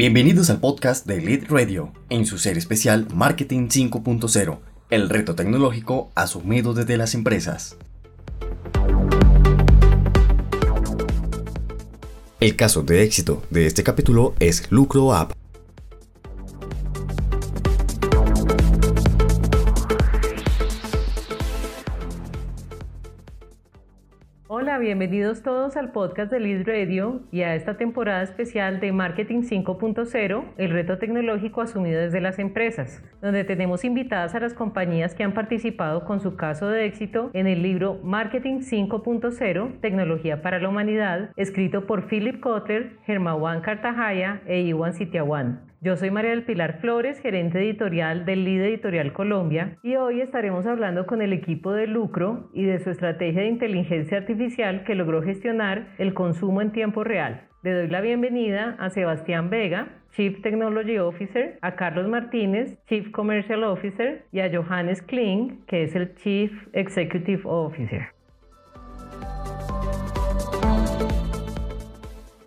Bienvenidos al podcast de Lead Radio, en su serie especial Marketing 5.0, el reto tecnológico asumido desde las empresas. El caso de éxito de este capítulo es Lucro App, bienvenidos todos al podcast de Lead Radio y a esta temporada especial de Marketing 5.0, el reto tecnológico asumido desde las empresas, donde tenemos invitadas a las compañías que han participado con su caso de éxito en el libro Marketing 5.0, Tecnología para la Humanidad, escrito por Philip Kotler, Germán Cartajaya e Iwan Sitiawan. Yo soy María del Pilar Flores, gerente editorial del Lead Editorial Colombia, y hoy estaremos hablando con el equipo de Lucro y de su estrategia de inteligencia artificial que logró gestionar el consumo en tiempo real. Le doy la bienvenida a Sebastián Vega, Chief Technology Officer, a Carlos Martínez, Chief Commercial Officer, y a Johannes Kling, que es el Chief Executive Officer.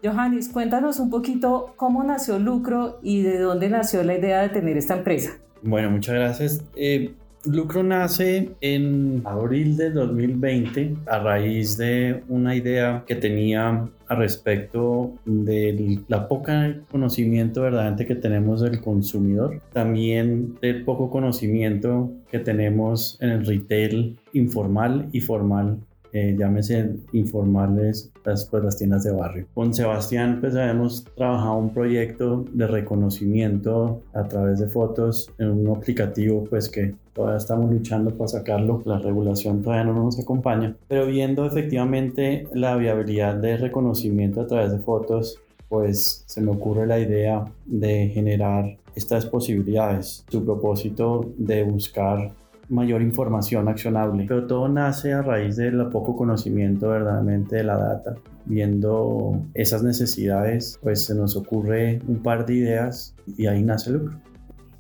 Johannes, cuéntanos un poquito cómo nació Lucro y de dónde nació la idea de tener esta empresa. Bueno, muchas gracias. Eh, Lucro nace en abril de 2020 a raíz de una idea que tenía al respecto de la poca conocimiento verdaderamente que tenemos del consumidor, también del poco conocimiento que tenemos en el retail informal y formal eh, llámese informales las, pues, las tiendas de barrio. Con Sebastián pues habíamos trabajado un proyecto de reconocimiento a través de fotos en un aplicativo pues que todavía estamos luchando para sacarlo, la regulación todavía no nos acompaña, pero viendo efectivamente la viabilidad de reconocimiento a través de fotos, pues se me ocurre la idea de generar estas posibilidades. Su propósito de buscar mayor información accionable. Pero todo nace a raíz del poco conocimiento verdaderamente de la data. Viendo esas necesidades, pues se nos ocurre un par de ideas y ahí nace el lucro.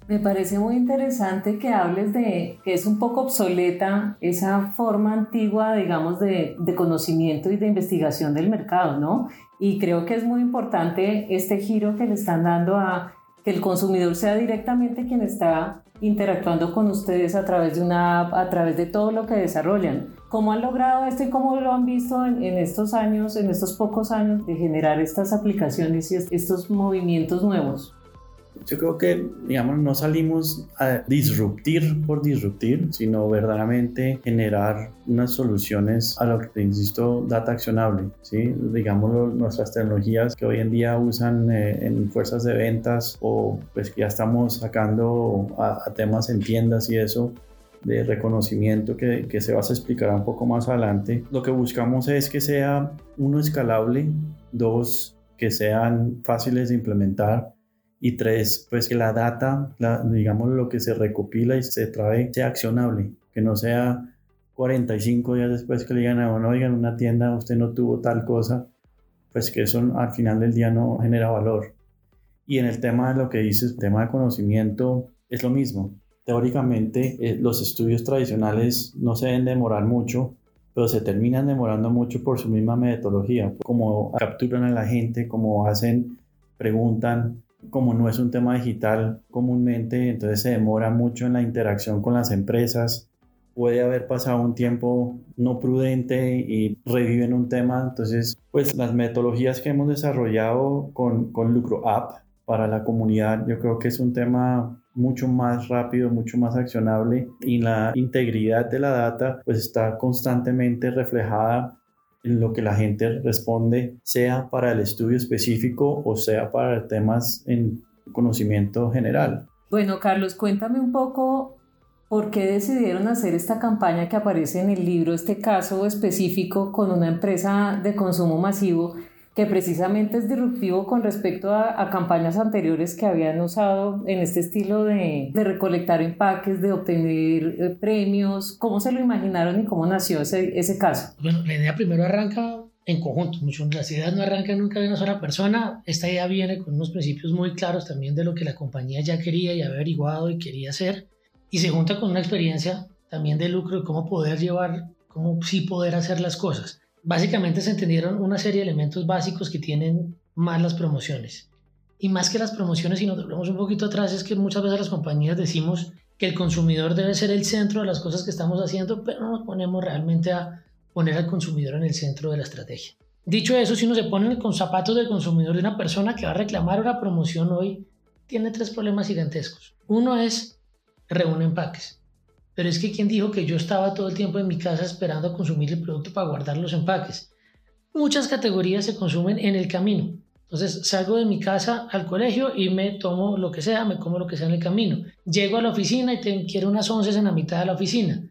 Me parece muy interesante que hables de que es un poco obsoleta esa forma antigua, digamos, de, de, conocimiento y de investigación del mercado, ¿no? Y creo que es muy importante este giro que le están dando a que el consumidor sea directamente quien está interactuando con ustedes a través de una app, a través de todo lo que desarrollan. ¿Cómo han logrado esto y cómo lo han visto en, en, estos años, en estos pocos años de generar estas aplicaciones y estos movimientos nuevos? Yo creo que, digamos, no salimos a disruptir por disruptir, sino verdaderamente generar unas soluciones a lo que, insisto, data accionable, ¿sí? Digamos, nuestras tecnologías que hoy en día usan eh, en fuerzas de ventas o pues que ya estamos sacando a, temas en tiendas y eso, de reconocimiento que, que, se va a explicar un poco más adelante. Lo que buscamos es que sea, uno, escalable, dos, que sean fáciles de implementar y tres, pues que la data, digamos lo que se recopila y se trae, sea accionable, que no sea 45 días después que le digan a uno, oigan, una tienda usted no tuvo tal cosa, pues que eso al final del día no genera valor. Y en el tema de lo que dices, tema de conocimiento, es lo mismo. Teóricamente, eh, los estudios tradicionales no se deben demorar mucho, pero se terminan demorando mucho por su misma metodología, como capturan a la gente, como hacen, preguntan, como no es un tema digital comúnmente, entonces se demora mucho en la interacción con las empresas. Puede haber pasado un tiempo no prudente y reviven un tema. Entonces, pues las metodologías que hemos desarrollado con, con Lucro App para la comunidad, yo creo que es un tema mucho más rápido, mucho más accionable y la integridad de la data pues está constantemente reflejada lo que la gente responde, sea para el estudio específico o sea para temas en conocimiento general. Bueno, Carlos, cuéntame un poco por qué decidieron hacer esta campaña que aparece en el libro, este caso específico con una empresa de consumo masivo que precisamente es disruptivo con respecto a, campañas anteriores que habían usado en este estilo de, de recolectar empaques, de obtener eh, premios. ¿Cómo se lo imaginaron y cómo nació ese, ese caso? Bueno, la idea primero arranca en conjunto, las ideas no arrancan nunca de una sola persona, esta idea viene con unos principios muy claros también de lo que la compañía ya quería y había averiguado y quería hacer, y se junta con una experiencia también de lucro de cómo poder llevar, cómo sí poder hacer las cosas. Básicamente se entendieron una serie de elementos básicos que tienen más las promociones. Y más que las promociones, si nos volvemos un poquito atrás, es que muchas veces las compañías decimos que el consumidor debe ser el centro de las cosas que estamos haciendo, pero no nos ponemos realmente a poner al consumidor en el centro de la estrategia. Dicho eso, si uno se pone con zapatos del consumidor de una persona que va a reclamar una promoción hoy, tiene tres problemas gigantescos. Uno es reúne empaques. Pero es que quien dijo que yo estaba todo el tiempo en mi casa esperando a consumir el producto para guardar los empaques. Muchas categorías se consumen en el camino. Entonces salgo de mi casa al colegio y me tomo lo que sea, me como lo que sea en el camino. Llego a la oficina y quiero unas once en la mitad de la oficina.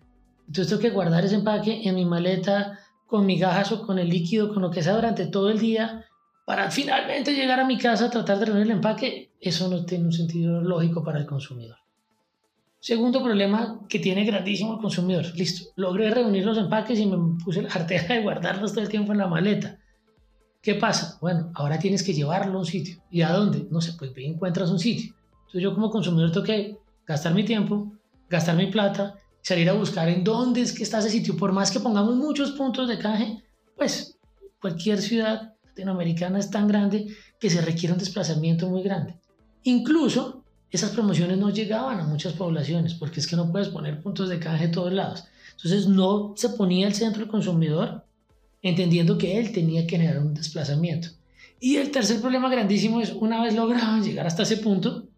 Entonces tengo que guardar ese empaque en mi maleta con migajas o con el líquido, con lo que sea durante todo el día para finalmente llegar a mi casa a tratar de reunir el empaque. Eso no tiene un sentido lógico para el consumidor. Segundo problema que tiene grandísimo el consumidor. Listo, logré reunir los empaques y me puse la cartera de guardarlos todo el tiempo en la maleta. ¿Qué pasa? Bueno, ahora tienes que llevarlo a un sitio. ¿Y a dónde? No sé, pues encuentras un sitio. Entonces yo como consumidor tengo que gastar mi tiempo, gastar mi plata, salir a buscar en dónde es que está ese sitio. Por más que pongamos muchos puntos de canje, pues cualquier ciudad latinoamericana es tan grande que se requiere un desplazamiento muy grande. Incluso esas promociones no llegaban a muchas poblaciones porque es que no puedes poner puntos de canje en todos lados. Entonces no se ponía el centro del consumidor entendiendo que él tenía que generar un desplazamiento. Y el tercer problema grandísimo es, una vez lograban llegar hasta ese punto,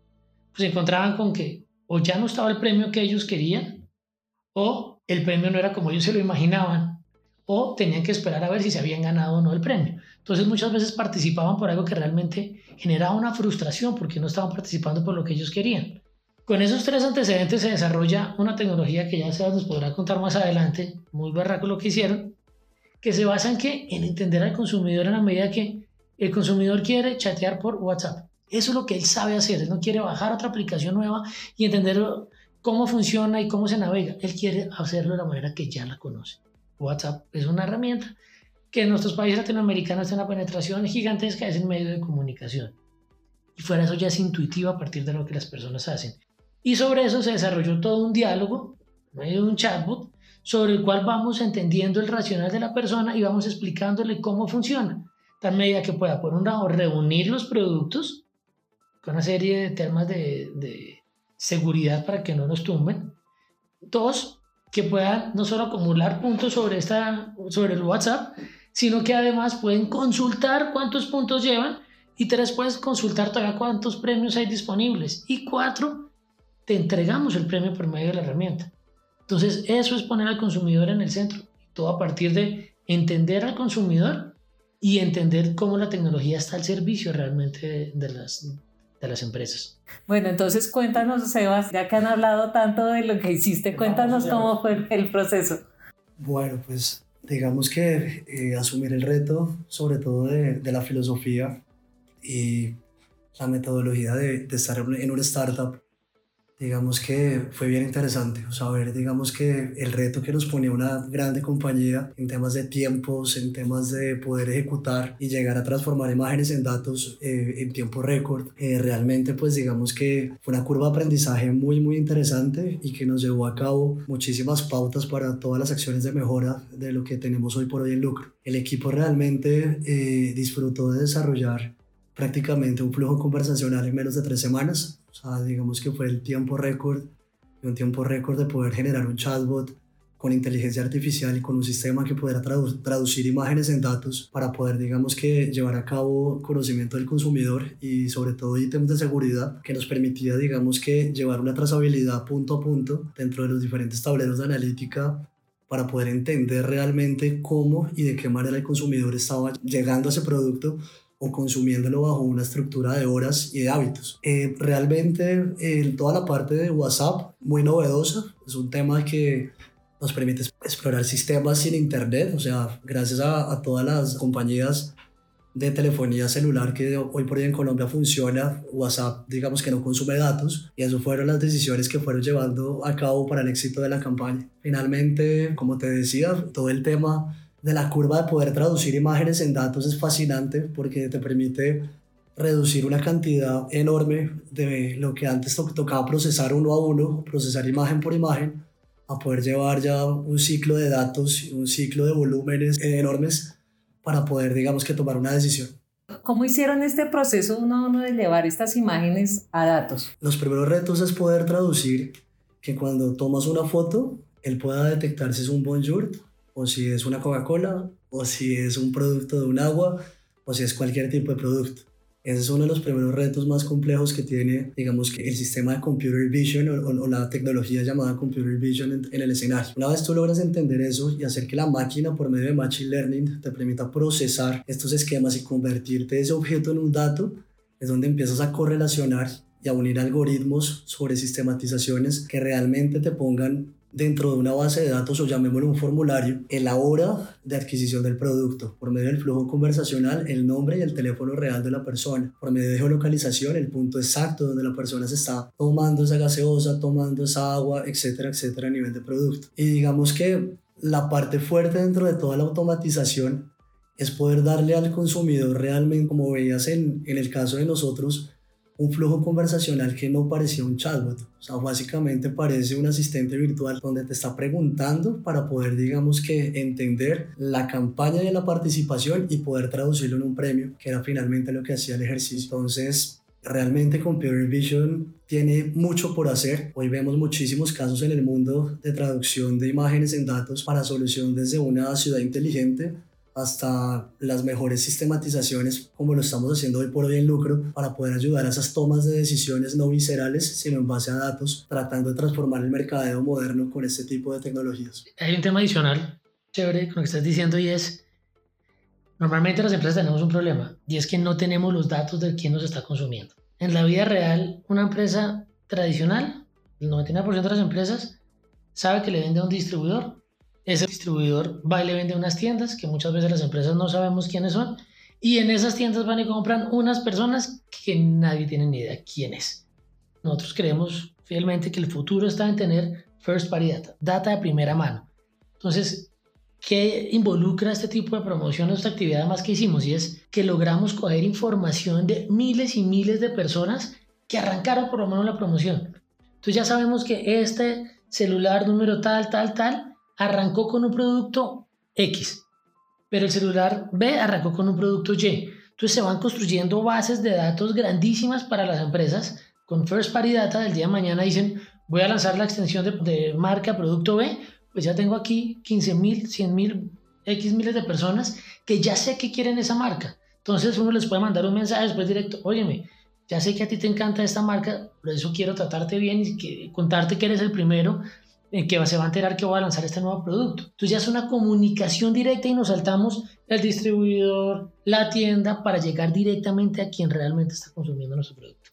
pues se encontraban con que o ya no estaba el premio que ellos querían, o el premio no era como ellos se lo imaginaban, o tenían que esperar a ver si se habían ganado o no el premio. Entonces muchas veces participaban por algo que realmente generaba una frustración porque no estaban participando por lo que ellos querían. Con esos tres antecedentes se desarrolla una tecnología que ya se nos podrá contar más adelante, muy berraco lo que hicieron, que se basa en en entender al consumidor en la medida que el consumidor quiere chatear por WhatsApp. Eso es lo que él sabe hacer. Él no quiere bajar otra aplicación nueva y entender cómo funciona y cómo se navega. Él quiere hacerlo de la manera que ya la conoce. WhatsApp es una herramienta que en nuestros países latinoamericanos tiene una penetración gigantesca, es el medio de comunicación. Y fuera eso ya es intuitivo a partir de lo que las personas hacen. Y sobre eso se desarrolló todo un diálogo, medio de un chatbot, sobre el cual vamos entendiendo el racional de la persona y vamos explicándole cómo funciona. Tal medida que pueda, por un lado, reunir los productos con una serie de temas de, de seguridad para que no nos tumben. Dos, que puedan no solo acumular puntos sobre, esta, sobre el WhatsApp, sino que además pueden consultar cuántos puntos llevan. Y tres, puedes consultar todavía cuántos premios hay disponibles. Y cuatro, te entregamos el premio por medio de la herramienta. Entonces, eso es poner al consumidor en el centro. Todo a partir de entender al consumidor y entender cómo la tecnología está al servicio realmente de las, de las empresas. Bueno, entonces cuéntanos, Sebas, ya que han hablado tanto de lo que hiciste, cuéntanos cómo fue el proceso. Bueno, pues digamos que eh, asumir el reto, sobre todo de, de, la filosofía y la metodología de, de estar en una startup, digamos que fue bien interesante, o digamos que el reto que nos ponía una grande compañía en temas de tiempos, en temas de poder ejecutar y llegar a transformar imágenes en datos eh, en tiempo récord, eh, realmente pues digamos que fue una curva de aprendizaje muy muy interesante y que nos llevó a cabo muchísimas pautas para todas las acciones de mejora de lo que tenemos hoy por hoy en lucro. El equipo realmente eh, disfrutó de desarrollar prácticamente un flujo conversacional en menos de tres semanas o sea, digamos que fue el tiempo récord, un tiempo récord de poder generar un chatbot con inteligencia artificial y con un sistema que pudiera traducir imágenes en datos para poder, digamos que, llevar a cabo conocimiento del consumidor y sobre todo ítems de seguridad que nos permitía, digamos que, llevar una trazabilidad punto a punto dentro de los diferentes tableros de analítica para poder entender realmente cómo y de qué manera el consumidor estaba llegando a ese producto o consumiéndolo bajo una estructura de horas y de hábitos. Eh, realmente eh, toda la parte de WhatsApp, muy novedosa, es un tema que nos permite explorar sistemas sin internet, o sea, gracias a, a todas las compañías de telefonía celular que hoy por hoy en Colombia funciona, WhatsApp digamos que no consume datos y eso fueron las decisiones que fueron llevando a cabo para el éxito de la campaña. Finalmente, como te decía, todo el tema de la curva de poder traducir imágenes en datos es fascinante porque te permite reducir una cantidad enorme de lo que antes tocaba procesar uno a uno, procesar imagen por imagen, a poder llevar ya un ciclo de datos, un ciclo de volúmenes enormes para poder, digamos que, tomar una decisión. ¿Cómo hicieron este proceso uno a uno de llevar estas imágenes a datos? Los primeros retos es poder traducir que cuando tomas una foto, él pueda detectar si es un bonjour o si es una Coca-Cola o si es un producto de un agua o si es cualquier tipo de producto. Ese es uno de los primeros retos más complejos que tiene, digamos, que el sistema de computer vision o, la tecnología llamada computer vision en, en, el escenario. Una vez tú logras entender eso y hacer que la máquina por medio de machine learning te permita procesar estos esquemas y convertirte ese objeto en un dato, es donde empiezas a correlacionar y a unir algoritmos sobre sistematizaciones que realmente te pongan dentro de una base de datos o llamémoslo un formulario en la hora de adquisición del producto, por medio del flujo conversacional, el nombre y el teléfono real de la persona, por medio de geolocalización, el punto exacto donde la persona se está tomando esa gaseosa, tomando esa agua, etcétera, etcétera, a nivel de producto. Y digamos que la parte fuerte dentro de toda la automatización es poder darle al consumidor realmente, como veías en, en el caso de nosotros, un flujo conversacional que no parecía un chatbot. O sea, básicamente parece un asistente virtual donde te está preguntando para poder, digamos que, entender la campaña de la participación y poder traducirlo en un premio, que era finalmente lo que hacía el ejercicio. Entonces, realmente Computer Vision tiene mucho por hacer. Hoy vemos muchísimos casos en el mundo de traducción de imágenes en datos para solución desde una ciudad inteligente hasta las mejores sistematizaciones como lo estamos haciendo hoy por hoy en lucro para poder ayudar a esas tomas de decisiones no viscerales sino en base a datos tratando de transformar el mercadeo moderno con este tipo de tecnologías. Hay un tema adicional chévere con lo que estás diciendo y es normalmente las empresas tenemos un problema y es que no tenemos los datos de quién nos está consumiendo. En la vida real una empresa tradicional, el 99% de las empresas sabe que le vende a un distribuidor ese distribuidor va y le vende unas tiendas que muchas veces las empresas no sabemos quiénes son y en esas tiendas van y compran unas personas que nadie tiene ni idea quién es. Nosotros creemos fielmente que el futuro está en tener first party data, data de primera mano. Entonces, ¿qué involucra este tipo de promoción, esta actividad más que hicimos? Y es que logramos coger información de miles y miles de personas que arrancaron por lo menos la promoción. Entonces ya sabemos que este celular número tal, tal, tal, arrancó con un producto X, pero el celular B arrancó con un producto Y. Entonces se van construyendo bases de datos grandísimas para las empresas. Con First Party Data del día de mañana dicen, voy a lanzar la extensión de, marca producto B, pues ya tengo aquí 15 mil, 100 mil, X miles de personas que ya sé que quieren esa marca. Entonces uno les puede mandar un mensaje después directo, óyeme, ya sé que a ti te encanta esta marca, por eso quiero tratarte bien y contarte que eres el primero en que se va a enterar que voy a lanzar este nuevo producto. Entonces ya es una comunicación directa y nos saltamos el distribuidor, la tienda, para llegar directamente a quien realmente está consumiendo nuestro producto.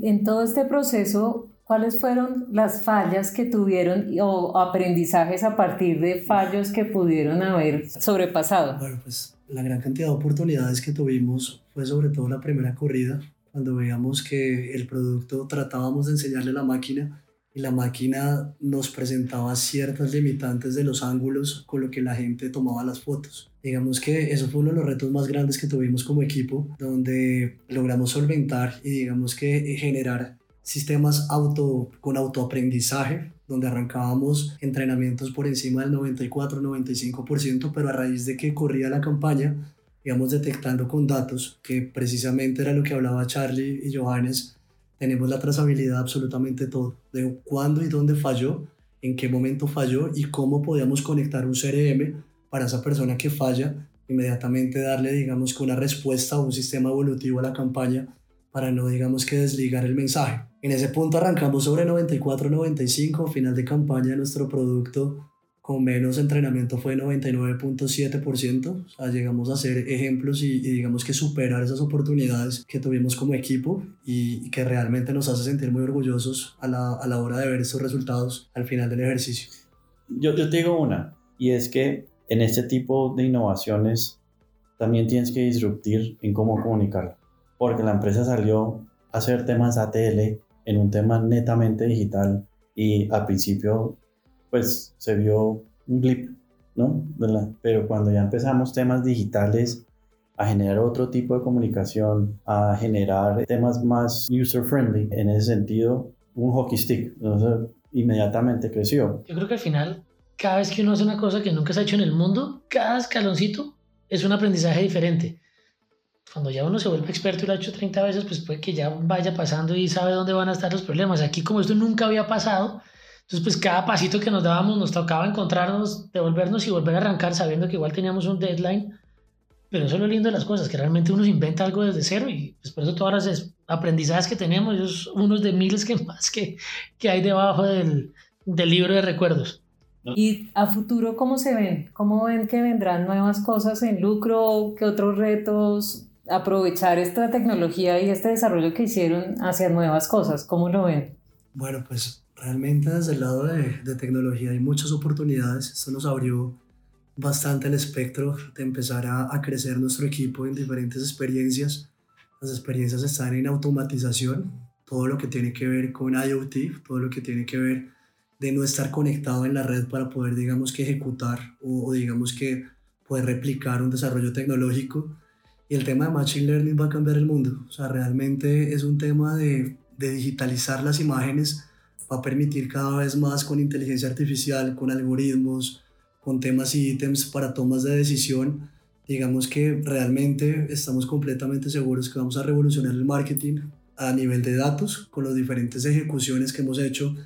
En todo este proceso, ¿cuáles fueron las fallas que tuvieron o aprendizajes a partir de fallos que pudieron haber sobrepasado? Bueno, pues la gran cantidad de oportunidades que tuvimos fue sobre todo la primera corrida, cuando veíamos que el producto tratábamos de enseñarle a la máquina y la máquina nos presentaba ciertas limitantes de los ángulos con lo que la gente tomaba las fotos. Digamos que eso fue uno de los retos más grandes que tuvimos como equipo, donde logramos solventar y digamos que generar sistemas auto, con autoaprendizaje, donde arrancábamos entrenamientos por encima del 94-95%, pero a raíz de que corría la campaña, íbamos detectando con datos, que precisamente era lo que hablaba Charlie y Johannes, tenemos la trazabilidad absolutamente todo, de cuándo y dónde falló, en qué momento falló y cómo podíamos conectar un CRM para esa persona que falla, inmediatamente darle, digamos, que una respuesta o un sistema evolutivo a la campaña para no, digamos, que desligar el mensaje. En ese punto arrancamos sobre 94-95, final de campaña de nuestro producto con menos entrenamiento fue 99.7%. O sea, llegamos a hacer ejemplos y, digamos que superar esas oportunidades que tuvimos como equipo y, que realmente nos hace sentir muy orgullosos a la, a la, hora de ver esos resultados al final del ejercicio. Yo, yo te digo una, y es que en este tipo de innovaciones también tienes que disruptir en cómo comunicarlo. Porque la empresa salió a hacer temas ATL en un tema netamente digital y al principio pues se vio un blip, ¿no? Pero cuando ya empezamos temas digitales, a generar otro tipo de comunicación, a generar temas más user-friendly, en ese sentido, un hockey stick, inmediatamente creció. Yo creo que al final, cada vez que uno hace una cosa que nunca se ha hecho en el mundo, cada escaloncito es un aprendizaje diferente. Cuando ya uno se vuelve experto y lo ha hecho 30 veces, pues puede que ya vaya pasando y sabe dónde van a estar los problemas. Aquí como esto nunca había pasado, entonces pues cada pasito que nos dábamos nos tocaba encontrarnos, devolvernos y volver a arrancar sabiendo que igual teníamos un deadline. Pero eso es lo lindo de las cosas, que realmente uno se inventa algo desde cero y pues por eso todas las aprendizajes que tenemos, esos unos de miles que más que, que hay debajo del, del libro de recuerdos. ¿Y a futuro cómo se ven? ¿Cómo ven que vendrán nuevas cosas en lucro? ¿Qué otros retos? Aprovechar esta tecnología y este desarrollo que hicieron hacia nuevas cosas. ¿Cómo lo ven? Bueno, pues realmente desde el lado de, de tecnología hay muchas oportunidades. Esto nos abrió bastante el espectro de empezar a, a crecer nuestro equipo en diferentes experiencias. Las experiencias están en automatización, todo lo que tiene que ver con IoT, todo lo que tiene que ver de no estar conectado en la red para poder, digamos, que ejecutar o, o, digamos que poder replicar un desarrollo tecnológico. Y el tema de Machine Learning va a cambiar el mundo. O sea, realmente es un tema de, de digitalizar las imágenes, va a permitir cada vez más con inteligencia artificial, con algoritmos, con temas y ítems para tomas de decisión. Digamos que realmente estamos completamente seguros que vamos a revolucionar el marketing a nivel de datos con las diferentes ejecuciones que hemos hecho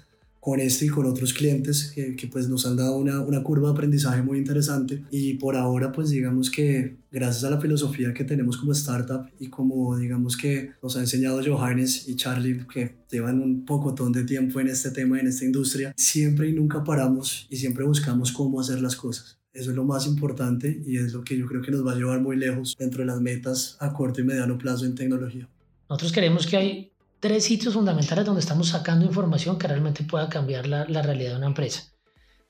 con este y con otros clientes que, que, pues nos han dado una, una curva de aprendizaje muy interesante y por ahora pues digamos que gracias a la filosofía que tenemos como startup y como digamos que nos ha enseñado Johannes y Charlie que llevan un pocotón de tiempo en este tema, en esta industria, siempre y nunca paramos y siempre buscamos cómo hacer las cosas. Eso es lo más importante y es lo que yo creo que nos va a llevar muy lejos dentro de las metas a corto y mediano plazo en tecnología. Nosotros queremos que hay tres sitios fundamentales donde estamos sacando información que realmente pueda cambiar la, realidad de una empresa.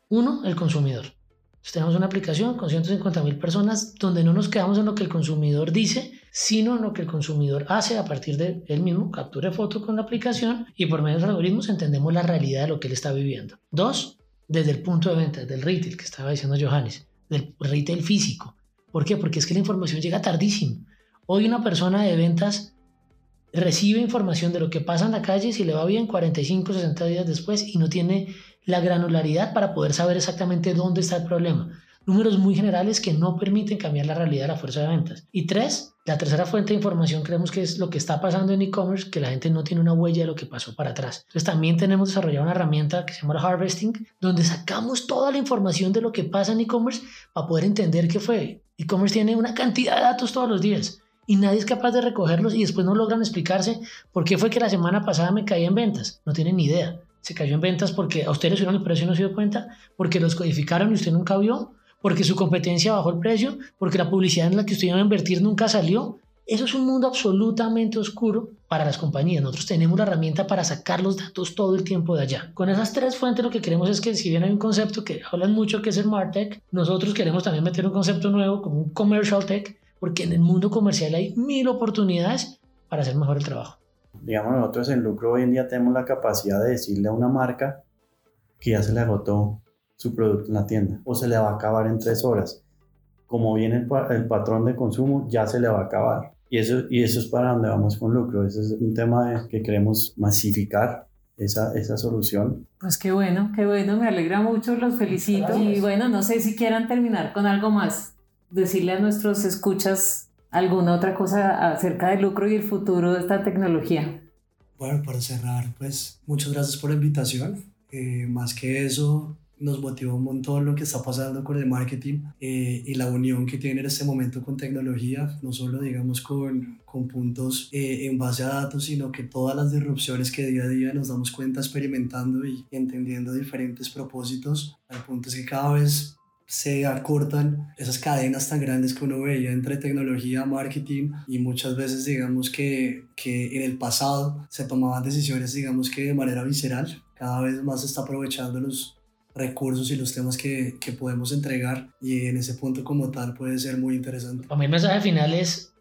Uno, el consumidor. Tenemos una aplicación con 150 mil personas donde no nos quedamos en lo que el consumidor dice, sino en lo que el consumidor hace a partir de él mismo, capture foto con la aplicación y por medio de algoritmos entendemos la realidad de lo que él está viviendo. Dos, desde el punto de venta, del retail que estaba diciendo Johannes, del retail físico. ¿Por qué? Porque es que la información llega tardísimo. Hoy una persona de ventas recibe información de lo que pasa en la calle, si le va bien, 45, 60 días después, y no tiene la granularidad para poder saber exactamente dónde está el problema. Números muy generales que no permiten cambiar la realidad de la fuerza de ventas. Y tres, la tercera fuente de información creemos que es lo que está pasando en e-commerce, que la gente no tiene una huella de lo que pasó para atrás. Entonces también tenemos desarrollado una herramienta que se llama Harvesting, donde sacamos toda la información de lo que pasa en e-commerce para poder entender qué fue. E-commerce tiene una cantidad de datos todos los días y nadie es capaz de recogerlos y después no logran explicarse por qué fue que la semana pasada me caí en ventas. No tienen ni idea. Se cayó en ventas porque a usted le subieron el precio y no se dio cuenta, porque los codificaron y usted nunca vio, porque su competencia bajó el precio, porque la publicidad en la que usted iba a invertir nunca salió. Eso es un mundo absolutamente oscuro para las compañías. Nosotros tenemos la herramienta para sacar los datos todo el tiempo de allá. Con esas tres fuentes lo que queremos es que si bien hay un concepto que hablan mucho que es el MarTech, nosotros queremos también meter un concepto nuevo como un Commercial Tech, porque en el mundo comercial hay mil oportunidades para hacer mejor el trabajo. Digamos, nosotros en Lucro hoy en día tenemos la capacidad de decirle a una marca que ya se le agotó su producto en la tienda o se le va a acabar en tres horas. Como viene el, el patrón de consumo, ya se le va a acabar. Y eso, y eso es para donde vamos con Lucro. Ese es un tema de, que queremos masificar esa, esa solución. Pues qué bueno, qué bueno, me alegra mucho, los felicito. Gracias. Y bueno, no sé si quieran terminar con algo más decirle a nuestros escuchas alguna otra cosa acerca del lucro y el futuro de esta tecnología. Bueno, para cerrar, pues muchas gracias por la invitación. Eh, más que eso, nos motiva un montón lo que está pasando con el marketing eh, y la unión que tiene en este momento con tecnología, no solo digamos con, con puntos eh, en base a datos, sino que todas las disrupciones que día a día nos damos cuenta experimentando y entendiendo diferentes propósitos, al punto es que cada vez se acortan esas cadenas tan grandes que uno veía entre tecnología, marketing y muchas veces digamos que, que en el pasado se tomaban decisiones digamos que de manera visceral. Cada vez más se está aprovechando los recursos y los temas que, que podemos entregar y en ese punto como tal puede ser muy interesante. Para mí el mensaje final es,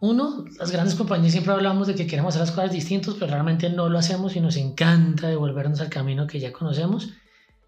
uno, las grandes compañías siempre hablamos de que queremos hacer las cosas distintas, pero realmente no lo hacemos y nos encanta devolvernos al camino que ya conocemos.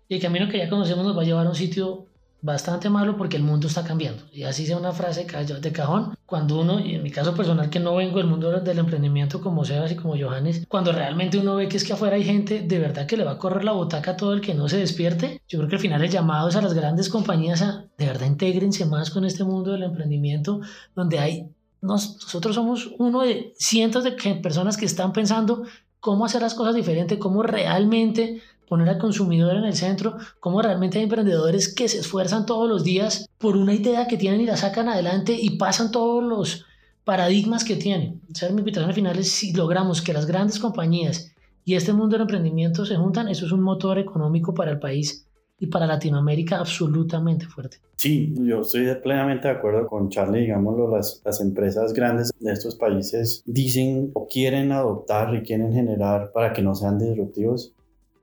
Y el camino que ya conocemos nos va a llevar a un sitio bastante malo porque el mundo está cambiando. Y así sea una frase de cajón, cuando uno, y en mi caso personal que no vengo del mundo del emprendimiento como Sebas y como Johannes, cuando realmente uno ve que es que afuera hay gente de verdad que le va a correr la botaca a todo el que no se despierte, yo creo que al final el llamado es a las grandes compañías a de verdad intégrense más con este mundo del emprendimiento donde hay nosotros somos uno de cientos de personas que están pensando cómo hacer las cosas diferentes, cómo realmente poner al consumidor en el centro, cómo realmente hay emprendedores que se esfuerzan todos los días por una idea que tienen y la sacan adelante y pasan todos los paradigmas que tienen. O sea, mi invitación al final es si logramos que las grandes compañías y este mundo del emprendimiento se juntan, eso es un motor económico para el país y para Latinoamérica absolutamente fuerte. Sí, yo estoy plenamente de acuerdo con Charlie, digámoslo, las, las empresas grandes de estos países dicen o quieren adoptar y quieren generar para que no sean disruptivos,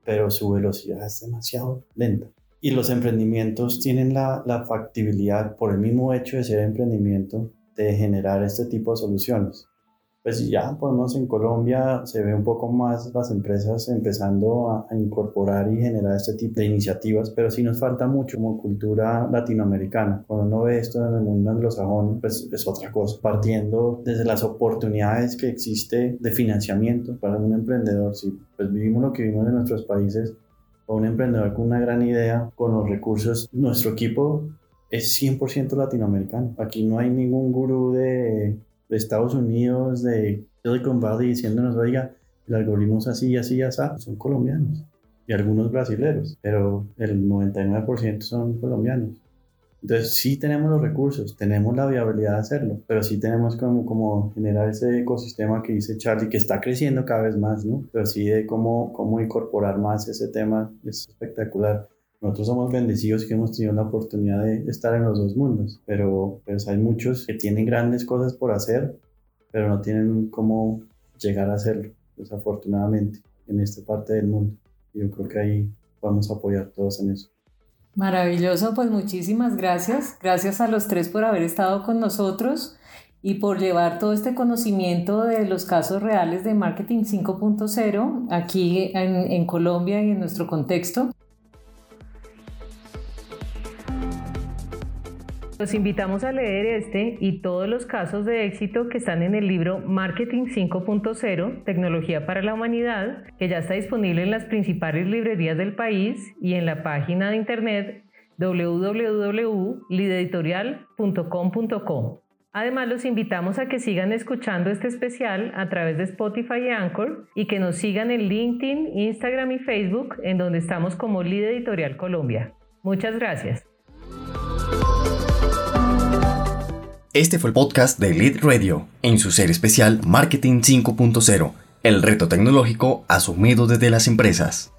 pero su velocidad es demasiado lenta. Y los emprendimientos tienen la, factibilidad, por el mismo hecho de ser emprendimiento, de generar este tipo de soluciones pues ya podemos en Colombia se ve un poco más las empresas empezando a, incorporar y generar este tipo de iniciativas, pero sí nos falta mucho como cultura latinoamericana. Cuando uno ve esto en el mundo anglosajón, pues es otra cosa. Partiendo desde las oportunidades que existe de financiamiento para un emprendedor, si pues vivimos lo que vivimos en nuestros países, o un emprendedor con una gran idea, con los recursos, nuestro equipo es 100% latinoamericano. Aquí no hay ningún gurú de de Estados Unidos, de Silicon Valley, diciéndonos, oiga, el algoritmo es así, así, así, son colombianos y algunos brasileños, pero el 99% son colombianos. Entonces sí tenemos los recursos, tenemos la viabilidad de hacerlo, pero sí tenemos como, como generar ese ecosistema que dice Charlie, que está creciendo cada vez más, ¿no? Pero sí de cómo, cómo incorporar más ese tema es espectacular. Nosotros somos bendecidos que hemos tenido la oportunidad de estar en los dos mundos, pero pues hay muchos que tienen grandes cosas por hacer, pero no tienen cómo llegar a hacerlo, desafortunadamente, en esta parte del mundo. Yo creo que ahí vamos a apoyar todos en eso. Maravilloso, pues muchísimas gracias. Gracias a los tres por haber estado con nosotros y por llevar todo este conocimiento de los casos reales de marketing 5.0 aquí en, en Colombia y en nuestro contexto. Los invitamos a leer este y todos los casos de éxito que están en el libro Marketing 5.0, Tecnología para la Humanidad, que ya está disponible en las principales librerías del país y en la página de internet www.lideditorial.com.co. Además, los invitamos a que sigan escuchando este especial a través de Spotify y Anchor y que nos sigan en LinkedIn, Instagram y Facebook, en donde estamos como Lead Editorial Colombia. Muchas gracias. Este fue el podcast de Lead Radio, en su serie especial Marketing 5.0, el reto tecnológico asumido desde las empresas.